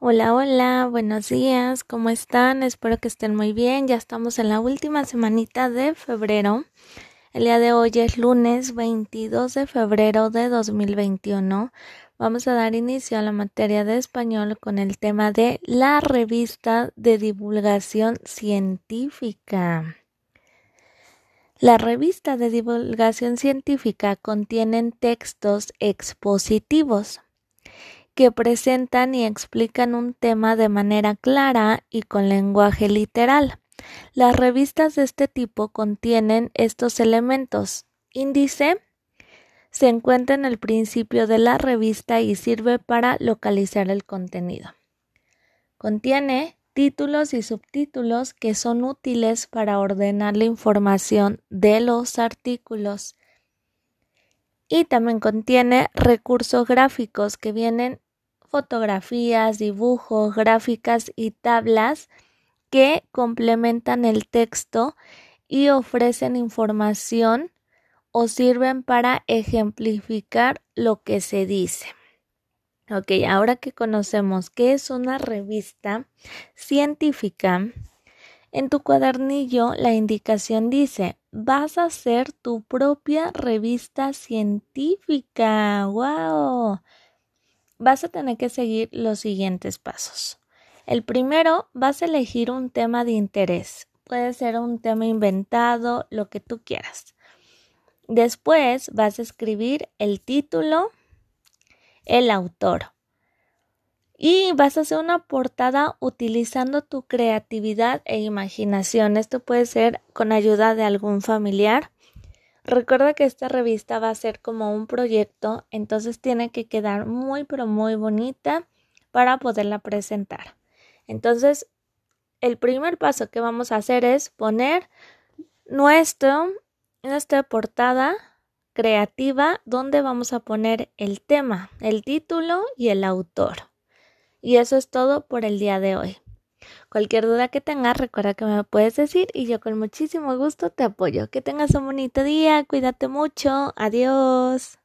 Hola, hola, buenos días, ¿cómo están? Espero que estén muy bien. Ya estamos en la última semanita de febrero. El día de hoy es lunes 22 de febrero de 2021. Vamos a dar inicio a la materia de español con el tema de la revista de divulgación científica. La revista de divulgación científica contienen textos expositivos que presentan y explican un tema de manera clara y con lenguaje literal. Las revistas de este tipo contienen estos elementos. Índice se encuentra en el principio de la revista y sirve para localizar el contenido. Contiene títulos y subtítulos que son útiles para ordenar la información de los artículos. Y también contiene recursos gráficos que vienen fotografías, dibujos, gráficas y tablas que complementan el texto y ofrecen información o sirven para ejemplificar lo que se dice. Ok, ahora que conocemos qué es una revista científica, en tu cuadernillo la indicación dice, vas a hacer tu propia revista científica. ¡Wow! Vas a tener que seguir los siguientes pasos. El primero, vas a elegir un tema de interés. Puede ser un tema inventado, lo que tú quieras. Después vas a escribir el título, el autor. Y vas a hacer una portada utilizando tu creatividad e imaginación. Esto puede ser con ayuda de algún familiar Recuerda que esta revista va a ser como un proyecto, entonces tiene que quedar muy pero muy bonita para poderla presentar. Entonces, el primer paso que vamos a hacer es poner nuestra portada creativa donde vamos a poner el tema, el título y el autor. Y eso es todo por el día de hoy. Cualquier duda que tengas, recuerda que me puedes decir y yo con muchísimo gusto te apoyo. Que tengas un bonito día, cuídate mucho, adiós.